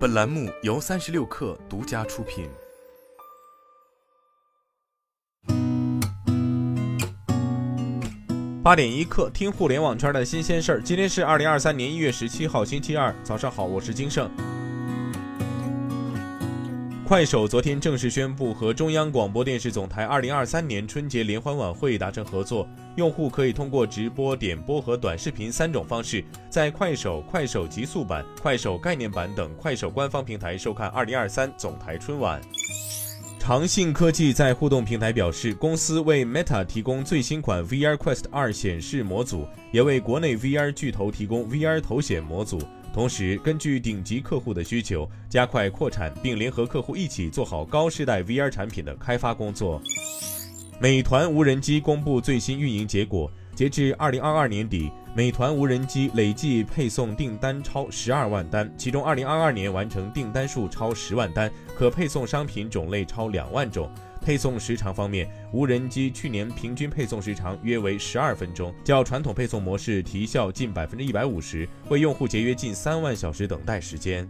本栏目由三十六氪独家出品。八点一刻，听互联网圈的新鲜事儿。今天是二零二三年一月十七号，星期二，早上好，我是金盛。快手昨天正式宣布和中央广播电视总台二零二三年春节联欢晚会达成合作，用户可以通过直播、点播和短视频三种方式，在快手、快手极速版、快手概念版等快手官方平台收看二零二三总台春晚。长信科技在互动平台表示，公司为 Meta 提供最新款 VR Quest 二显示模组，也为国内 VR 巨头提供 VR 头显模组。同时，根据顶级客户的需求，加快扩产，并联合客户一起做好高世代 VR 产品的开发工作。美团无人机公布最新运营结果，截至二零二二年底，美团无人机累计配送订单超十二万单，其中二零二二年完成订单数超十万单，可配送商品种类超两万种。配送时长方面，无人机去年平均配送时长约为十二分钟，较传统配送模式提效近百分之一百五十，为用户节约近三万小时等待时间。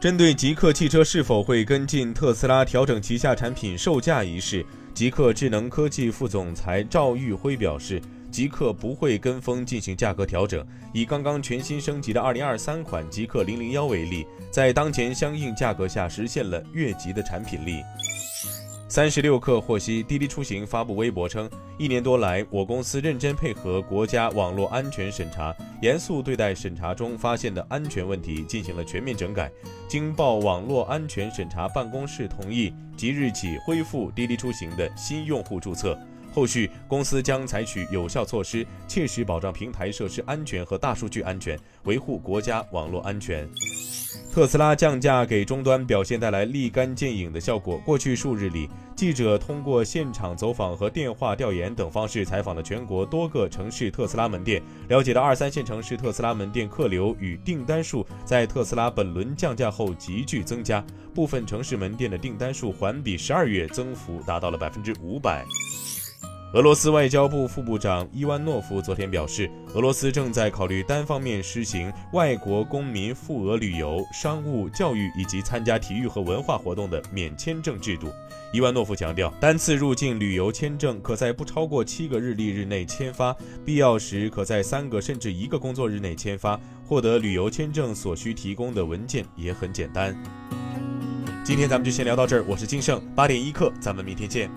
针对极客汽车是否会跟进特斯拉调整旗下产品售价一事，极客智能科技副总裁赵玉辉表示，极客不会跟风进行价格调整。以刚刚全新升级的二零二三款极客零零幺为例，在当前相应价格下实现了越级的产品力。三十六氪获悉，滴滴出行发布微博称，一年多来，我公司认真配合国家网络安全审查，严肃对待审查中发现的安全问题，进行了全面整改。经报网络安全审查办公室同意，即日起恢复滴滴出行的新用户注册。后续公司将采取有效措施，切实保障平台设施安全和大数据安全，维护国家网络安全。特斯拉降价给终端表现带来立竿见影的效果。过去数日里，记者通过现场走访和电话调研等方式采访了全国多个城市特斯拉门店，了解到二三线城市特斯拉门店客流与订单数在特斯拉本轮降价后急剧增加，部分城市门店的订单数环比十二月增幅达到了百分之五百。俄罗斯外交部副部长伊万诺夫昨天表示，俄罗斯正在考虑单方面实行外国公民赴俄旅游、商务、教育以及参加体育和文化活动的免签证制度。伊万诺夫强调，单次入境旅游签证可在不超过七个日历日内签发，必要时可在三个甚至一个工作日内签发。获得旅游签证所需提供的文件也很简单。今天咱们就先聊到这儿，我是金盛，八点一刻，咱们明天见。